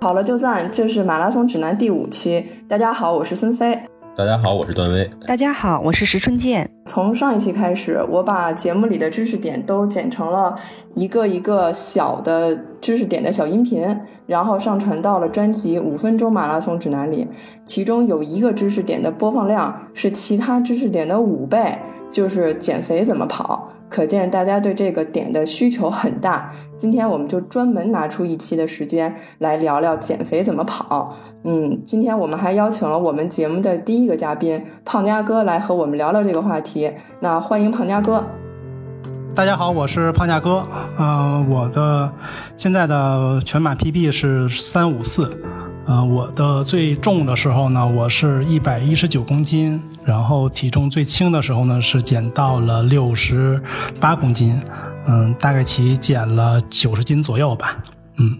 好了就赞，这是马拉松指南第五期。大家好，我是孙飞。大家好，我是段威。大家好，我是石春健。从上一期开始，我把节目里的知识点都剪成了一个一个小的知识点的小音频，然后上传到了专辑《五分钟马拉松指南》里。其中有一个知识点的播放量是其他知识点的五倍。就是减肥怎么跑，可见大家对这个点的需求很大。今天我们就专门拿出一期的时间来聊聊减肥怎么跑。嗯，今天我们还邀请了我们节目的第一个嘉宾胖家哥来和我们聊聊这个话题。那欢迎胖家哥。大家好，我是胖家哥。呃，我的现在的全马 PB 是三五四。呃，我的最重的时候呢，我是一百一十九公斤，然后体重最轻的时候呢，是减到了六十八公斤，嗯，大概其减了九十斤左右吧，嗯。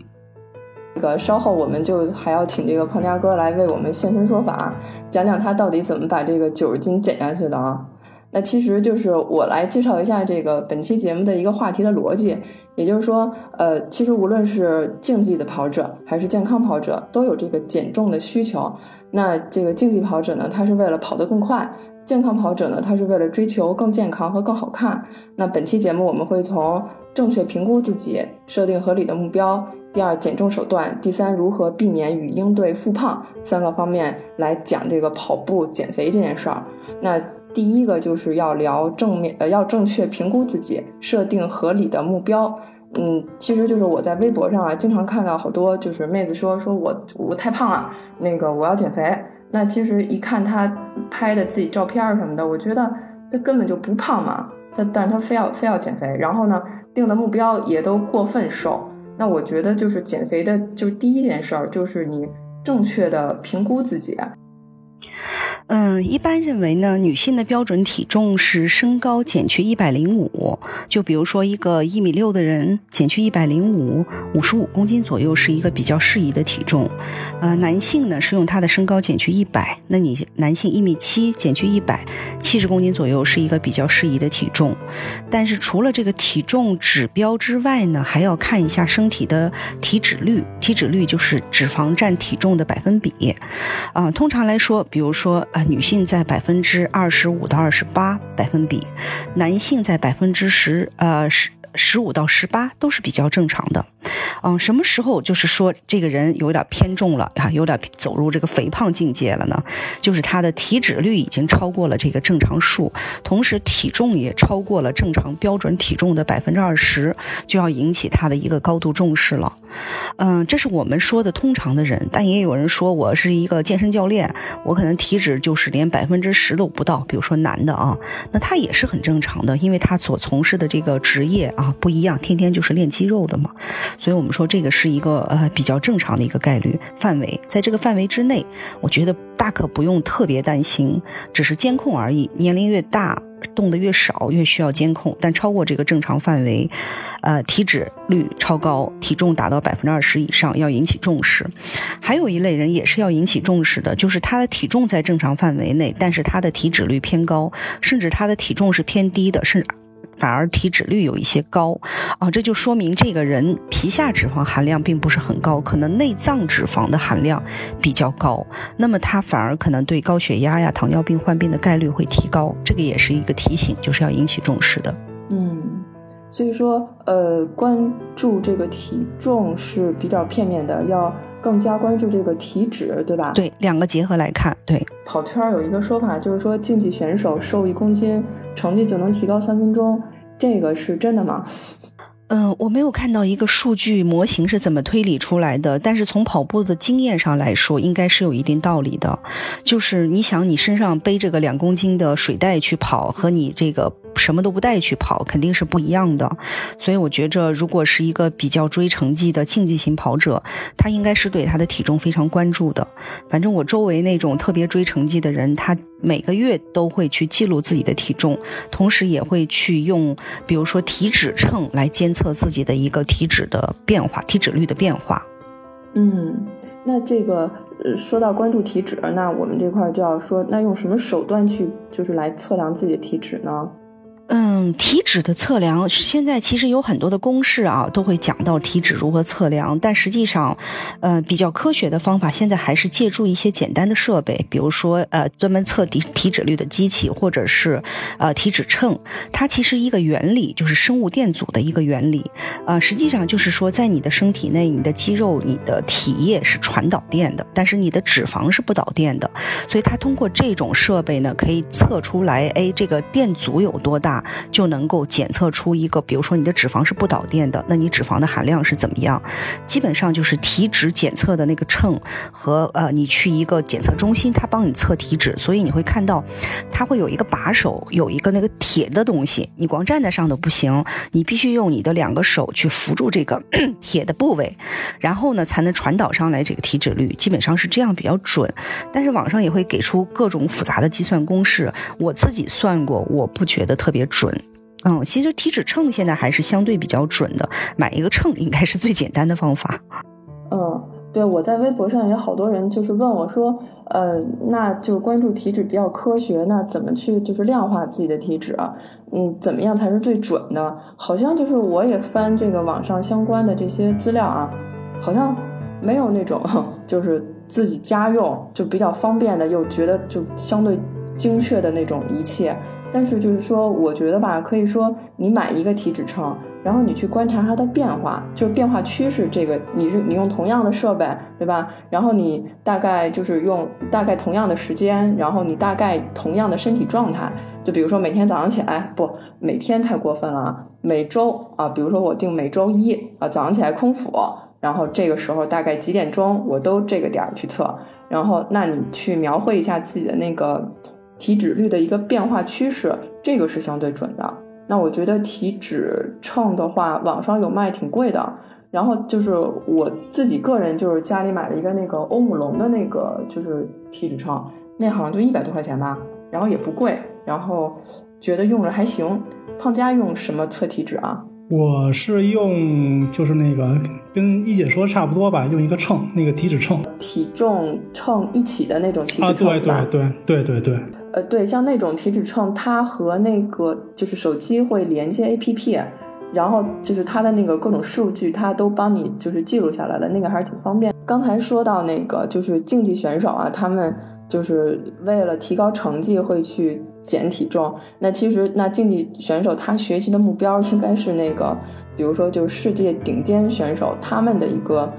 这个稍后我们就还要请这个胖家哥来为我们现身说法，讲讲他到底怎么把这个九十斤减下去的啊。那其实就是我来介绍一下这个本期节目的一个话题的逻辑，也就是说，呃，其实无论是竞技的跑者还是健康跑者，都有这个减重的需求。那这个竞技跑者呢，他是为了跑得更快；健康跑者呢，他是为了追求更健康和更好看。那本期节目我们会从正确评估自己、设定合理的目标、第二减重手段、第三如何避免与应对复胖三个方面来讲这个跑步减肥这件事儿。那。第一个就是要聊正面，呃，要正确评估自己，设定合理的目标。嗯，其实就是我在微博上啊，经常看到好多就是妹子说，说我我太胖了，那个我要减肥。那其实一看她拍的自己照片什么的，我觉得她根本就不胖嘛，她但是她非要非要减肥，然后呢定的目标也都过分瘦。那我觉得就是减肥的就第一件事儿就是你正确的评估自己。嗯，一般认为呢，女性的标准体重是身高减去一百零五。就比如说一个一米六的人减去一百零五，五十五公斤左右是一个比较适宜的体重。呃，男性呢是用他的身高减去一百，那你男性一米七减去一百，七十公斤左右是一个比较适宜的体重。但是除了这个体重指标之外呢，还要看一下身体的体脂率。体脂率就是脂肪占体重的百分比。啊，通常来说，比如说。女性在百分之二十五到二十八百分比，男性在百分之十呃十十五到十八都是比较正常的。嗯，什么时候就是说这个人有点偏重了啊，有点走入这个肥胖境界了呢？就是他的体脂率已经超过了这个正常数，同时体重也超过了正常标准体重的百分之二十，就要引起他的一个高度重视了。嗯，这是我们说的通常的人，但也有人说我是一个健身教练，我可能体脂就是连百分之十都不到。比如说男的啊，那他也是很正常的，因为他所从事的这个职业啊不一样，天天就是练肌肉的嘛。所以我们说这个是一个呃比较正常的一个概率范围，在这个范围之内，我觉得大可不用特别担心，只是监控而已。年龄越大。动的越少，越需要监控。但超过这个正常范围，呃，体脂率超高，体重达到百分之二十以上，要引起重视。还有一类人也是要引起重视的，就是他的体重在正常范围内，但是他的体脂率偏高，甚至他的体重是偏低的，甚至。反而体脂率有一些高，啊，这就说明这个人皮下脂肪含量并不是很高，可能内脏脂肪的含量比较高，那么他反而可能对高血压呀、糖尿病患病的概率会提高，这个也是一个提醒，就是要引起重视的。嗯，所以说，呃，关注这个体重是比较片面的，要。更加关注这个体脂，对吧？对，两个结合来看。对，跑圈有一个说法，就是说竞技选手瘦一公斤，成绩就能提高三分钟，这个是真的吗？嗯，我没有看到一个数据模型是怎么推理出来的，但是从跑步的经验上来说，应该是有一定道理的。就是你想，你身上背着个两公斤的水袋去跑，和你这个。什么都不带去跑，肯定是不一样的。所以我觉着，如果是一个比较追成绩的竞技型跑者，他应该是对他的体重非常关注的。反正我周围那种特别追成绩的人，他每个月都会去记录自己的体重，同时也会去用，比如说体脂秤来监测自己的一个体脂的变化、体脂率的变化。嗯，那这个说到关注体脂，那我们这块就要说，那用什么手段去就是来测量自己的体脂呢？嗯，体脂的测量现在其实有很多的公式啊，都会讲到体脂如何测量。但实际上，呃，比较科学的方法现在还是借助一些简单的设备，比如说呃，专门测体体脂率的机器，或者是呃体脂秤。它其实一个原理就是生物电阻的一个原理。呃，实际上就是说，在你的身体内，你的肌肉、你的体液是传导电的，但是你的脂肪是不导电的。所以它通过这种设备呢，可以测出来，哎，这个电阻有多大。就能够检测出一个，比如说你的脂肪是不导电的，那你脂肪的含量是怎么样？基本上就是体脂检测的那个秤和呃，你去一个检测中心，它帮你测体脂，所以你会看到它会有一个把手，有一个那个铁的东西，你光站在上头不行，你必须用你的两个手去扶住这个 铁的部位，然后呢才能传导上来这个体脂率，基本上是这样比较准。但是网上也会给出各种复杂的计算公式，我自己算过，我不觉得特别准。嗯，其实体脂秤现在还是相对比较准的，买一个秤应该是最简单的方法。嗯，对，我在微博上有好多人就是问我说，呃，那就关注体脂比较科学，那怎么去就是量化自己的体脂啊？嗯，怎么样才是最准的？好像就是我也翻这个网上相关的这些资料啊，好像没有那种就是自己家用就比较方便的，又觉得就相对精确的那种仪器。但是就是说，我觉得吧，可以说你买一个体脂秤，然后你去观察它的变化，就是变化趋势。这个你是你用同样的设备，对吧？然后你大概就是用大概同样的时间，然后你大概同样的身体状态。就比如说每天早上起来，不，每天太过分了啊。每周啊，比如说我定每周一啊，早上起来空腹，然后这个时候大概几点钟，我都这个点儿去测。然后那你去描绘一下自己的那个。体脂率的一个变化趋势，这个是相对准的。那我觉得体脂秤的话，网上有卖，挺贵的。然后就是我自己个人，就是家里买了一个那个欧姆龙的那个就是体脂秤，那好像就一百多块钱吧，然后也不贵，然后觉得用着还行。胖家用什么测体脂啊？我是用就是那个跟一姐说差不多吧，用一个秤，那个体脂秤，体重秤一起的那种体脂秤对对对对对对。呃，对，像那种体脂秤，它和那个就是手机会连接 APP，然后就是它的那个各种数据，它都帮你就是记录下来了，那个还是挺方便。刚才说到那个就是竞技选手啊，他们就是为了提高成绩会去。减体重，那其实那竞技选手他学习的目标应该是那个，比如说就是世界顶尖选手，他们的一个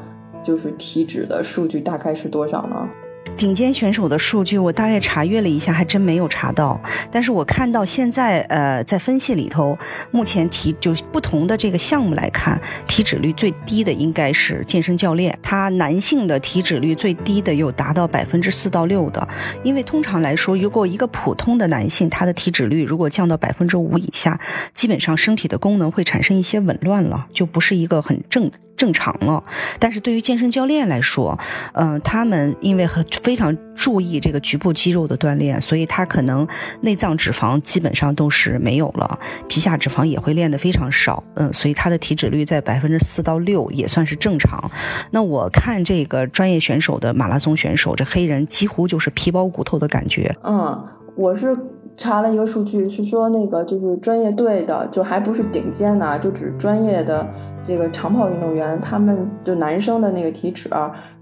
就是体脂的数据大概是多少呢？顶尖选手的数据，我大概查阅了一下，还真没有查到。但是我看到现在，呃，在分析里头，目前体就不同的这个项目来看，体脂率最低的应该是健身教练。他男性的体脂率最低的有达到百分之四到六的。因为通常来说，如果一个普通的男性，他的体脂率如果降到百分之五以下，基本上身体的功能会产生一些紊乱了，就不是一个很正。正常了，但是对于健身教练来说，嗯，他们因为很非常注意这个局部肌肉的锻炼，所以他可能内脏脂肪基本上都是没有了，皮下脂肪也会练得非常少，嗯，所以他的体脂率在百分之四到六也算是正常。那我看这个专业选手的马拉松选手，这黑人几乎就是皮包骨头的感觉。嗯，我是查了一个数据，是说那个就是专业队的，就还不是顶尖的，就只专业的。这个长跑运动员，他们就男生的那个体脂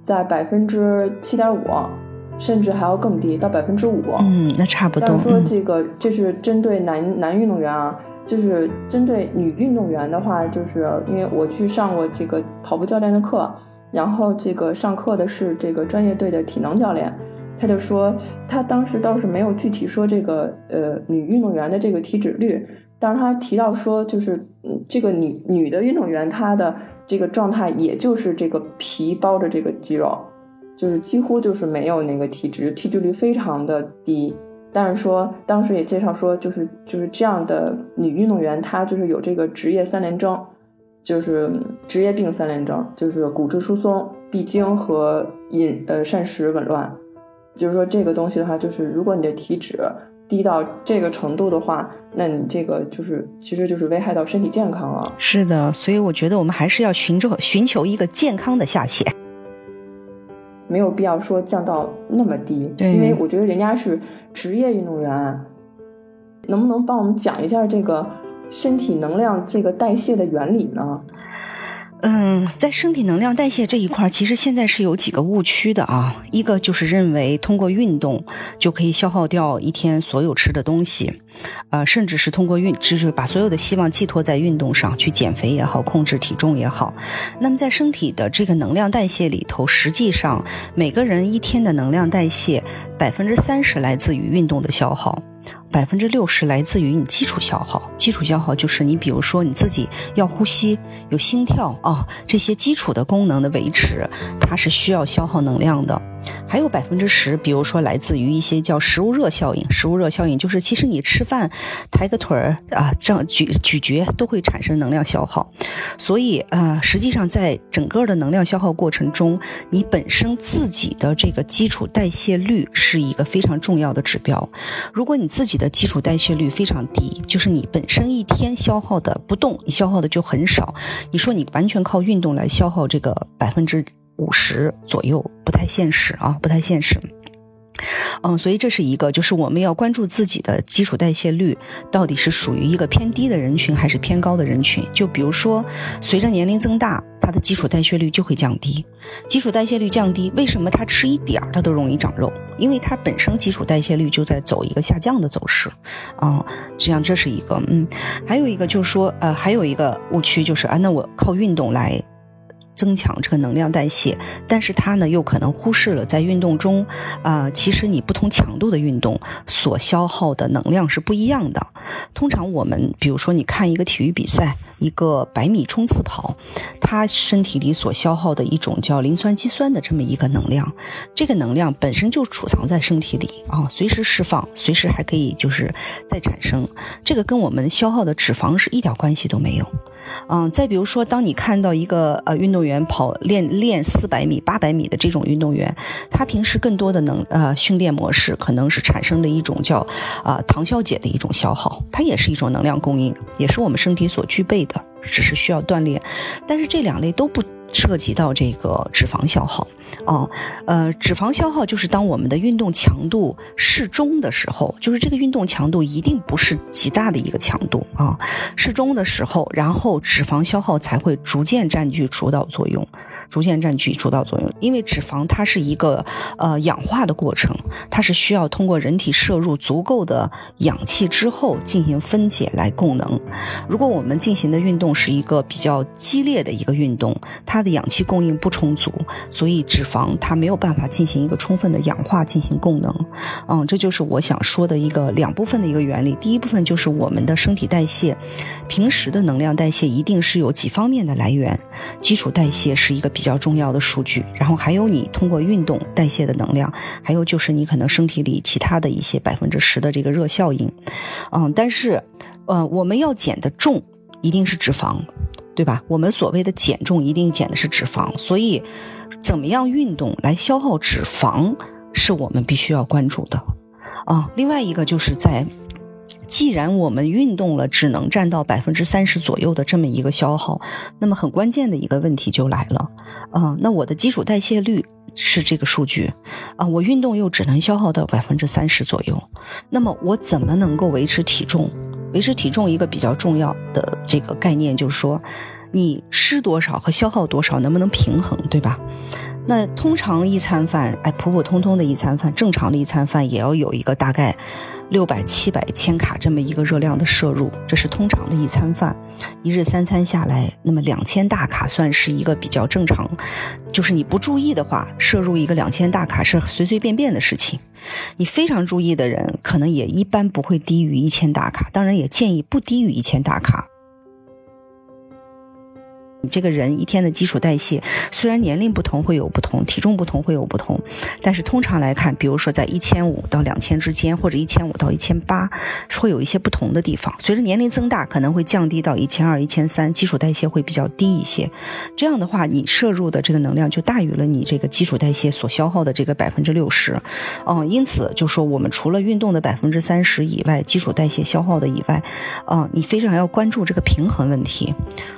在百分之七点五，甚至还要更低，到百分之五。嗯，那差不多。但是说这个这是针对男男运动员啊，就是针对女运动员的话，就是因为我去上过这个跑步教练的课，然后这个上课的是这个专业队的体能教练，他就说他当时倒是没有具体说这个呃女运动员的这个体脂率。但是他提到说，就是嗯，这个女女的运动员，她的这个状态，也就是这个皮包着这个肌肉，就是几乎就是没有那个体脂，体脂率非常的低。但是说当时也介绍说，就是就是这样的女运动员，她就是有这个职业三联征，就是职业病三联征，就是骨质疏松、闭经和饮呃膳食紊乱。就是说这个东西的话，就是如果你的体脂。低到这个程度的话，那你这个就是其实就是危害到身体健康了。是的，所以我觉得我们还是要寻找寻求一个健康的下限，没有必要说降到那么低，因为我觉得人家是职业运动员，能不能帮我们讲一下这个身体能量这个代谢的原理呢？嗯，在身体能量代谢这一块，其实现在是有几个误区的啊。一个就是认为通过运动就可以消耗掉一天所有吃的东西，呃，甚至是通过运，就是把所有的希望寄托在运动上去减肥也好，控制体重也好。那么在身体的这个能量代谢里头，实际上每个人一天的能量代谢百分之三十来自于运动的消耗。百分之六十来自于你基础消耗，基础消耗就是你比如说你自己要呼吸、有心跳啊这些基础的功能的维持，它是需要消耗能量的。还有百分之十，比如说来自于一些叫食物热效应。食物热效应就是其实你吃饭抬个腿儿啊，这样咀咀嚼都会产生能量消耗。所以啊，实际上在整个的能量消耗过程中，你本身自己的这个基础代谢率是一个非常重要的指标。如果你自己的基础代谢率非常低，就是你本身一天消耗的不动，你消耗的就很少。你说你完全靠运动来消耗这个百分之。五十左右不太现实啊，不太现实。嗯，所以这是一个，就是我们要关注自己的基础代谢率到底是属于一个偏低的人群还是偏高的人群。就比如说，随着年龄增大，他的基础代谢率就会降低。基础代谢率降低，为什么他吃一点儿他都容易长肉？因为他本身基础代谢率就在走一个下降的走势。啊，这样这是一个。嗯，还有一个就是说，呃，还有一个误区就是啊，那我靠运动来。增强这个能量代谢，但是它呢又可能忽视了在运动中，啊，其实你不同强度的运动所消耗的能量是不一样的。通常我们比如说你看一个体育比赛，一个百米冲刺跑，它身体里所消耗的一种叫磷酸肌酸的这么一个能量，这个能量本身就储藏在身体里啊，随时释放，随时还可以就是再产生。这个跟我们消耗的脂肪是一点关系都没有。嗯，再比如说，当你看到一个呃运动员跑练练四百米、八百米的这种运动员，他平时更多的能呃训练模式可能是产生的一种叫啊糖酵解的一种消耗，它也是一种能量供应，也是我们身体所具备的，只是需要锻炼。但是这两类都不。涉及到这个脂肪消耗，啊，呃，脂肪消耗就是当我们的运动强度适中的时候，就是这个运动强度一定不是极大的一个强度啊，适中的时候，然后脂肪消耗才会逐渐占据主导作用。逐渐占据主导作用，因为脂肪它是一个呃氧化的过程，它是需要通过人体摄入足够的氧气之后进行分解来供能。如果我们进行的运动是一个比较激烈的一个运动，它的氧气供应不充足，所以脂肪它没有办法进行一个充分的氧化进行供能。嗯，这就是我想说的一个两部分的一个原理。第一部分就是我们的身体代谢，平时的能量代谢一定是有几方面的来源，基础代谢是一个。比较重要的数据，然后还有你通过运动代谢的能量，还有就是你可能身体里其他的一些百分之十的这个热效应，嗯，但是，呃，我们要减的重一定是脂肪，对吧？我们所谓的减重一定减的是脂肪，所以怎么样运动来消耗脂肪是我们必须要关注的，啊，另外一个就是在。既然我们运动了，只能占到百分之三十左右的这么一个消耗，那么很关键的一个问题就来了，啊，那我的基础代谢率是这个数据，啊，我运动又只能消耗到百分之三十左右，那么我怎么能够维持体重？维持体重一个比较重要的这个概念就是说，你吃多少和消耗多少能不能平衡，对吧？那通常一餐饭，哎，普普通通的一餐饭，正常的一餐饭也要有一个大概。六百七百千卡这么一个热量的摄入，这是通常的一餐饭，一日三餐下来，那么两千大卡算是一个比较正常。就是你不注意的话，摄入一个两千大卡是随随便便的事情。你非常注意的人，可能也一般不会低于一千大卡，当然也建议不低于一千大卡。这个人一天的基础代谢，虽然年龄不同会有不同，体重不同会有不同，但是通常来看，比如说在一千五到两千之间，或者一千五到一千八，会有一些不同的地方。随着年龄增大，可能会降低到一千二、一千三，基础代谢会比较低一些。这样的话，你摄入的这个能量就大于了你这个基础代谢所消耗的这个百分之六十。嗯，因此就说我们除了运动的百分之三十以外，基础代谢消耗的以外，嗯，你非常要关注这个平衡问题。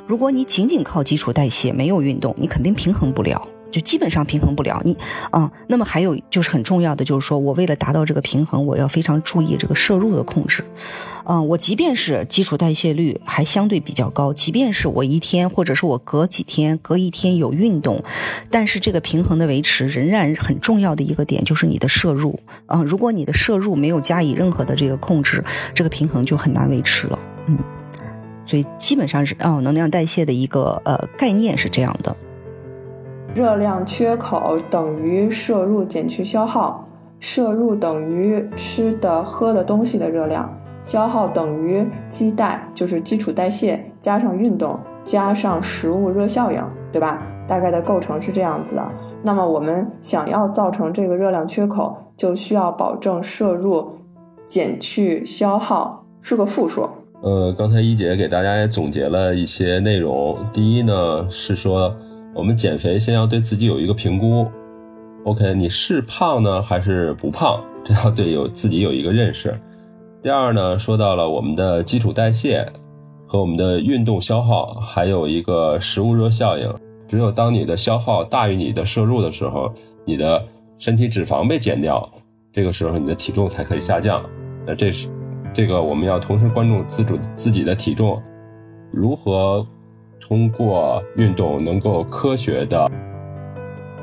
如果你仅仅靠基础代谢没有运动，你肯定平衡不了。就基本上平衡不了你啊。那么还有就是很重要的，就是说我为了达到这个平衡，我要非常注意这个摄入的控制。嗯，我即便是基础代谢率还相对比较高，即便是我一天或者是我隔几天、隔一天有运动，但是这个平衡的维持仍然很重要的一个点就是你的摄入啊。如果你的摄入没有加以任何的这个控制，这个平衡就很难维持了。嗯，所以基本上是哦，能量代谢的一个呃概念是这样的。热量缺口等于摄入减去消耗，摄入等于吃的喝的东西的热量，消耗等于基代，就是基础代谢加上运动加上食物热效应，对吧？大概的构成是这样子的。那么我们想要造成这个热量缺口，就需要保证摄入减去消耗是个负数。呃，刚才一姐给大家也总结了一些内容。第一呢是说。我们减肥先要对自己有一个评估，OK，你是胖呢还是不胖？这要对有自己有一个认识。第二呢，说到了我们的基础代谢和我们的运动消耗，还有一个食物热效应。只有当你的消耗大于你的摄入的时候，你的身体脂肪被减掉，这个时候你的体重才可以下降。那这是这个我们要同时关注自主自己的体重如何。通过运动能够科学的、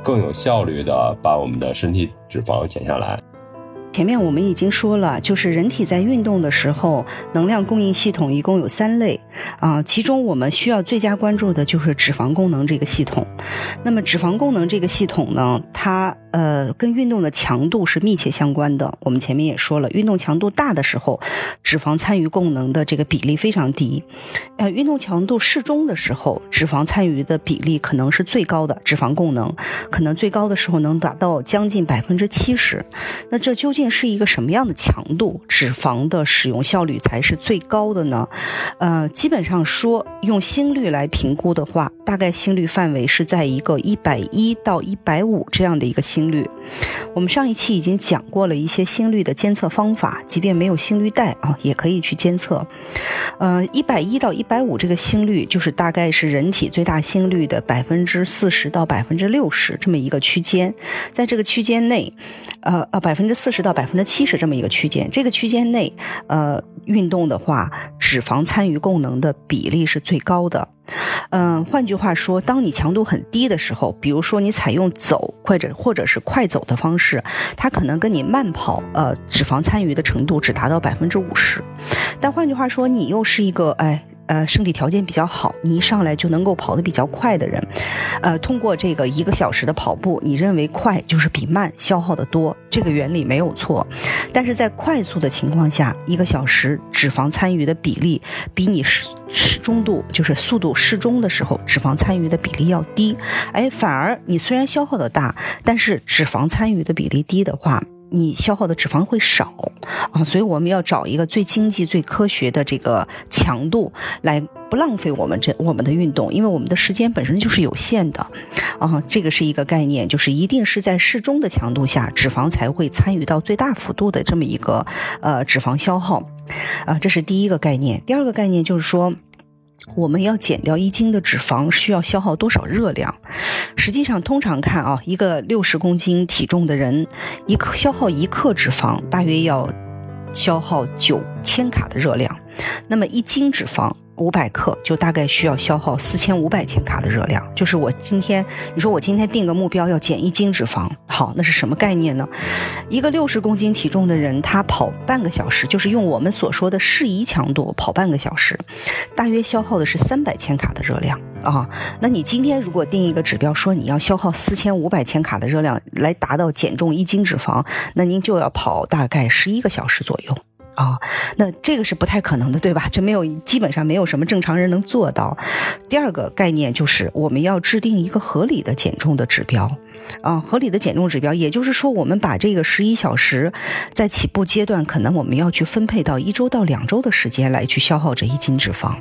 更有效率的把我们的身体脂肪减下来。前面我们已经说了，就是人体在运动的时候，能量供应系统一共有三类啊，其中我们需要最佳关注的就是脂肪功能这个系统。那么脂肪功能这个系统呢，它呃跟运动的强度是密切相关的。我们前面也说了，运动强度大的时候，脂肪参与功能的这个比例非常低；呃，运动强度适中的时候，脂肪参与的比例可能是最高的，脂肪功能可能最高的时候能达到将近百分之七十。那这究竟？是一个什么样的强度，脂肪的使用效率才是最高的呢？呃，基本上说，用心率来评估的话，大概心率范围是在一个一百一到一百五这样的一个心率。我们上一期已经讲过了一些心率的监测方法，即便没有心率带啊，也可以去监测。呃，一百一到一百五这个心率，就是大概是人体最大心率的百分之四十到百分之六十这么一个区间，在这个区间内，呃呃，百分之四十到百分之七十这么一个区间，这个区间内，呃，运动的话，脂肪参与功能的比例是最高的。嗯，换句话说，当你强度很低的时候，比如说你采用走或者或者是快走的方式，它可能跟你慢跑，呃，脂肪参与的程度只达到百分之五十。但换句话说，你又是一个哎。呃，身体条件比较好，你一上来就能够跑得比较快的人，呃，通过这个一个小时的跑步，你认为快就是比慢消耗的多，这个原理没有错。但是在快速的情况下，一个小时脂肪参与的比例比你适适中度，就是速度适中的时候，脂肪参与的比例要低。哎，反而你虽然消耗的大，但是脂肪参与的比例低的话。你消耗的脂肪会少啊，所以我们要找一个最经济、最科学的这个强度，来不浪费我们这我们的运动，因为我们的时间本身就是有限的啊。这个是一个概念，就是一定是在适中的强度下，脂肪才会参与到最大幅度的这么一个呃脂肪消耗啊。这是第一个概念。第二个概念就是说。我们要减掉一斤的脂肪，需要消耗多少热量？实际上，通常看啊，一个六十公斤体重的人，一克消耗一克脂肪，大约要消耗九千卡的热量。那么一斤脂肪。五百克就大概需要消耗四千五百千卡的热量，就是我今天你说我今天定个目标要减一斤脂肪，好，那是什么概念呢？一个六十公斤体重的人，他跑半个小时，就是用我们所说的适宜强度跑半个小时，大约消耗的是三百千卡的热量啊。那你今天如果定一个指标，说你要消耗四千五百千卡的热量来达到减重一斤脂肪，那您就要跑大概十一个小时左右。啊，那这个是不太可能的，对吧？这没有，基本上没有什么正常人能做到。第二个概念就是我们要制定一个合理的减重的指标，啊，合理的减重指标，也就是说，我们把这个十一小时在起步阶段，可能我们要去分配到一周到两周的时间来去消耗这一斤脂肪。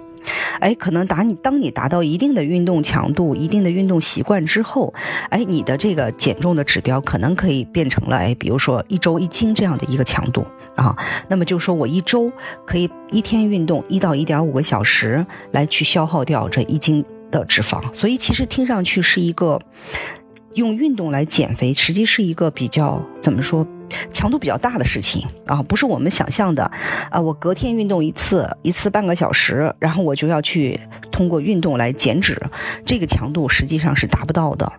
哎，可能达你当你达到一定的运动强度、一定的运动习惯之后，哎，你的这个减重的指标可能可以变成了哎，比如说一周一斤这样的一个强度。啊，那么就说我一周可以一天运动一到一点五个小时，来去消耗掉这一斤的脂肪。所以其实听上去是一个用运动来减肥，实际是一个比较怎么说，强度比较大的事情啊，不是我们想象的啊。我隔天运动一次，一次半个小时，然后我就要去通过运动来减脂，这个强度实际上是达不到的。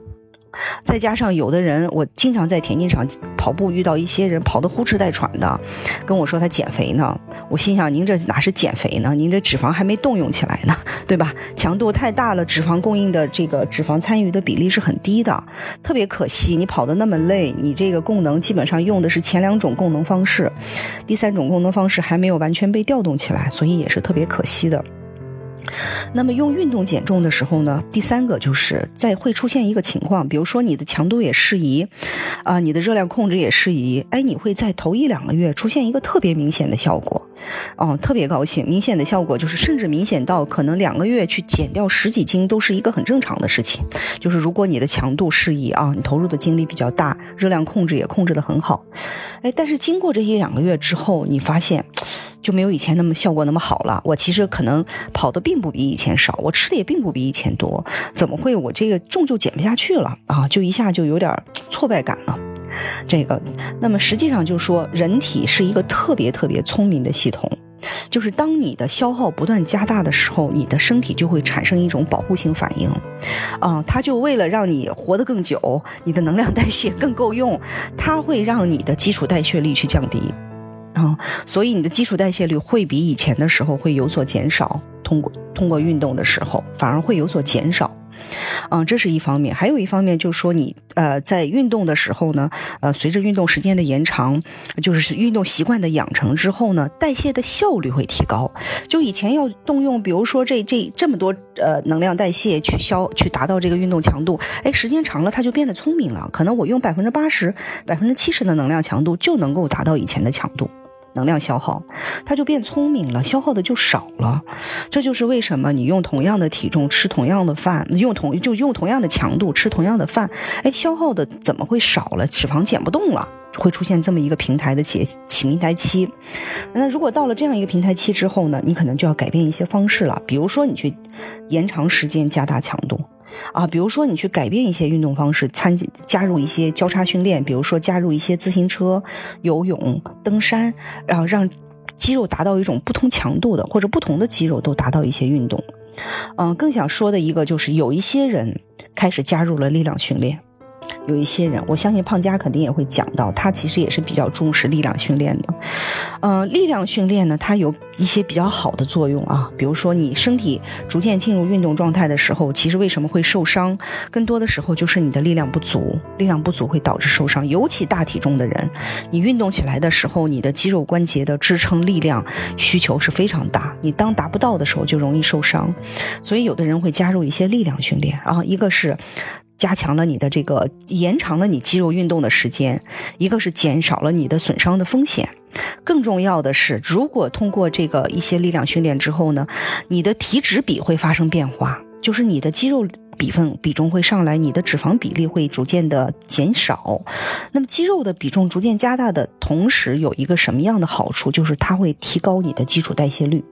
再加上有的人，我经常在田径场跑步遇到一些人跑得呼哧带喘的，跟我说他减肥呢。我心想，您这哪是减肥呢？您这脂肪还没动用起来呢，对吧？强度太大了，脂肪供应的这个脂肪参与的比例是很低的，特别可惜。你跑得那么累，你这个功能基本上用的是前两种功能方式，第三种功能方式还没有完全被调动起来，所以也是特别可惜的。那么用运动减重的时候呢，第三个就是在会出现一个情况，比如说你的强度也适宜，啊，你的热量控制也适宜，哎，你会在头一两个月出现一个特别明显的效果，哦，特别高兴，明显的效果就是甚至明显到可能两个月去减掉十几斤都是一个很正常的事情，就是如果你的强度适宜啊，你投入的精力比较大，热量控制也控制的很好，哎，但是经过这一两个月之后，你发现。就没有以前那么效果那么好了。我其实可能跑的并不比以前少，我吃的也并不比以前多，怎么会我这个重就减不下去了啊？就一下就有点挫败感了。这个，那么实际上就是说，人体是一个特别特别聪明的系统，就是当你的消耗不断加大的时候，你的身体就会产生一种保护性反应，啊，它就为了让你活得更久，你的能量代谢更够用，它会让你的基础代谢率去降低。啊，所以你的基础代谢率会比以前的时候会有所减少，通过通过运动的时候反而会有所减少，嗯，这是一方面，还有一方面就是说你呃在运动的时候呢，呃随着运动时间的延长，就是运动习惯的养成之后呢，代谢的效率会提高。就以前要动用，比如说这这这么多呃能量代谢去消去达到这个运动强度，哎，时间长了它就变得聪明了，可能我用百分之八十、百分之七十的能量强度就能够达到以前的强度。能量消耗，它就变聪明了，消耗的就少了。这就是为什么你用同样的体重吃同样的饭，用同就用同样的强度吃同样的饭，哎，消耗的怎么会少了？脂肪减不动了，会出现这么一个平台的起起平台期。那如果到了这样一个平台期之后呢，你可能就要改变一些方式了，比如说你去延长时间，加大强度。啊，比如说你去改变一些运动方式，参加入一些交叉训练，比如说加入一些自行车、游泳、登山，然后让肌肉达到一种不同强度的，或者不同的肌肉都达到一些运动。嗯，更想说的一个就是，有一些人开始加入了力量训练。有一些人，我相信胖佳肯定也会讲到，他其实也是比较重视力量训练的。呃，力量训练呢，它有一些比较好的作用啊，比如说你身体逐渐进入运动状态的时候，其实为什么会受伤？更多的时候就是你的力量不足，力量不足会导致受伤。尤其大体重的人，你运动起来的时候，你的肌肉关节的支撑力量需求是非常大，你当达不到的时候就容易受伤。所以有的人会加入一些力量训练啊，一个是。加强了你的这个，延长了你肌肉运动的时间，一个是减少了你的损伤的风险。更重要的是，如果通过这个一些力量训练之后呢，你的体脂比会发生变化，就是你的肌肉比分比重会上来，你的脂肪比例会逐渐的减少。那么肌肉的比重逐渐加大的同时，有一个什么样的好处？就是它会提高你的基础代谢率。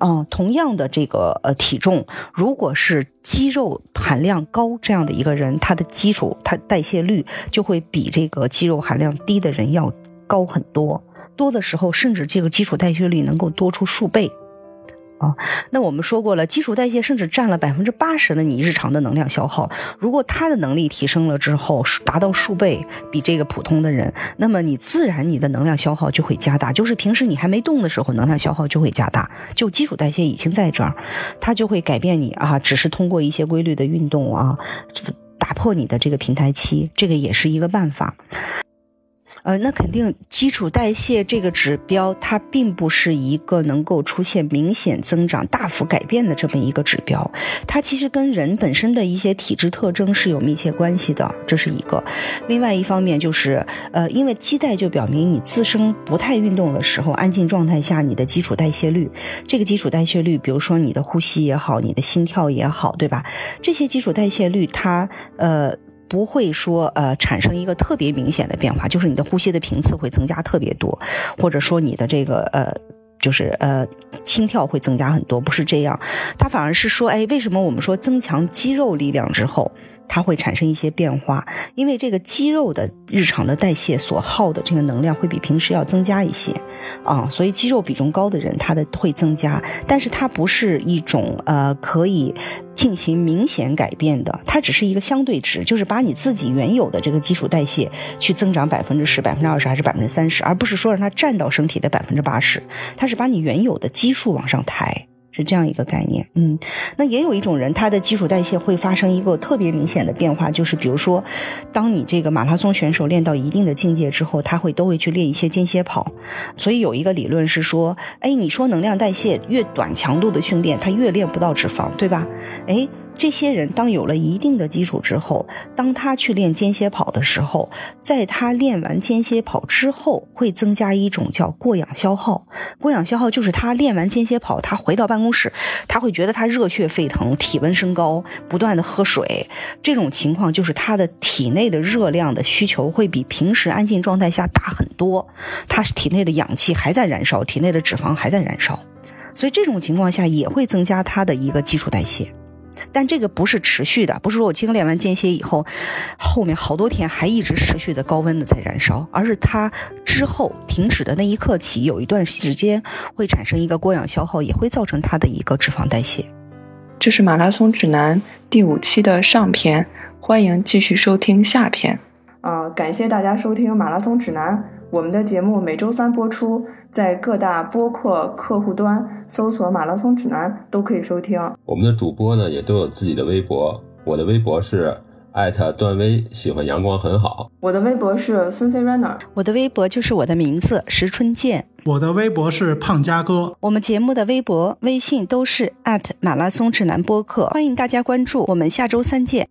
嗯，同样的这个呃体重，如果是肌肉含量高这样的一个人，他的基础他代谢率就会比这个肌肉含量低的人要高很多，多的时候甚至这个基础代谢率能够多出数倍。啊，那我们说过了，基础代谢甚至占了百分之八十的你日常的能量消耗。如果他的能力提升了之后，达到数倍，比这个普通的人，那么你自然你的能量消耗就会加大。就是平时你还没动的时候，能量消耗就会加大。就基础代谢已经在这儿，它就会改变你啊，只是通过一些规律的运动啊，打破你的这个平台期，这个也是一个办法。呃，那肯定基础代谢这个指标，它并不是一个能够出现明显增长、大幅改变的这么一个指标。它其实跟人本身的一些体质特征是有密切关系的，这是一个。另外一方面就是，呃，因为基代就表明你自身不太运动的时候，安静状态下你的基础代谢率，这个基础代谢率，比如说你的呼吸也好，你的心跳也好，对吧？这些基础代谢率，它呃。不会说呃产生一个特别明显的变化，就是你的呼吸的频次会增加特别多，或者说你的这个呃就是呃心跳会增加很多，不是这样，它反而是说，哎，为什么我们说增强肌肉力量之后，它会产生一些变化，因为这个肌肉的日常的代谢所耗的这个能量会比平时要增加一些，啊，所以肌肉比重高的人他的会增加，但是它不是一种呃可以进行明显改变的，它只是一个相对值，就是把你自己原有的这个基础代谢去增长百分之十、百分之二十还是百分之三十，而不是说让它占到身体的百分之八十，它是把你原有的基数往上抬。是这样一个概念，嗯，那也有一种人，他的基础代谢会发生一个特别明显的变化，就是比如说，当你这个马拉松选手练到一定的境界之后，他会都会去练一些间歇跑，所以有一个理论是说，哎，你说能量代谢越短强度的训练，他越练不到脂肪，对吧？哎。这些人当有了一定的基础之后，当他去练间歇跑的时候，在他练完间歇跑之后，会增加一种叫过氧消耗。过氧消耗就是他练完间歇跑，他回到办公室，他会觉得他热血沸腾，体温升高，不断的喝水。这种情况就是他的体内的热量的需求会比平时安静状态下大很多，他体内的氧气还在燃烧，体内的脂肪还在燃烧，所以这种情况下也会增加他的一个基础代谢。但这个不是持续的，不是说我精炼完间歇以后，后面好多天还一直持续的高温的在燃烧，而是它之后停止的那一刻起，有一段时间会产生一个过氧消耗，也会造成它的一个脂肪代谢。这是马拉松指南第五期的上篇，欢迎继续收听下篇。啊，感谢大家收听马拉松指南。我们的节目每周三播出，在各大播客客户端搜索“马拉松指南”都可以收听。我们的主播呢也都有自己的微博，我的微博是艾特段威，喜欢阳光很好。我的微博是孙飞 runner，我的微博就是我的名字石春健，我的微博是胖佳哥。我们节目的微博、微信都是艾特马拉松指南播客，欢迎大家关注。我们下周三见。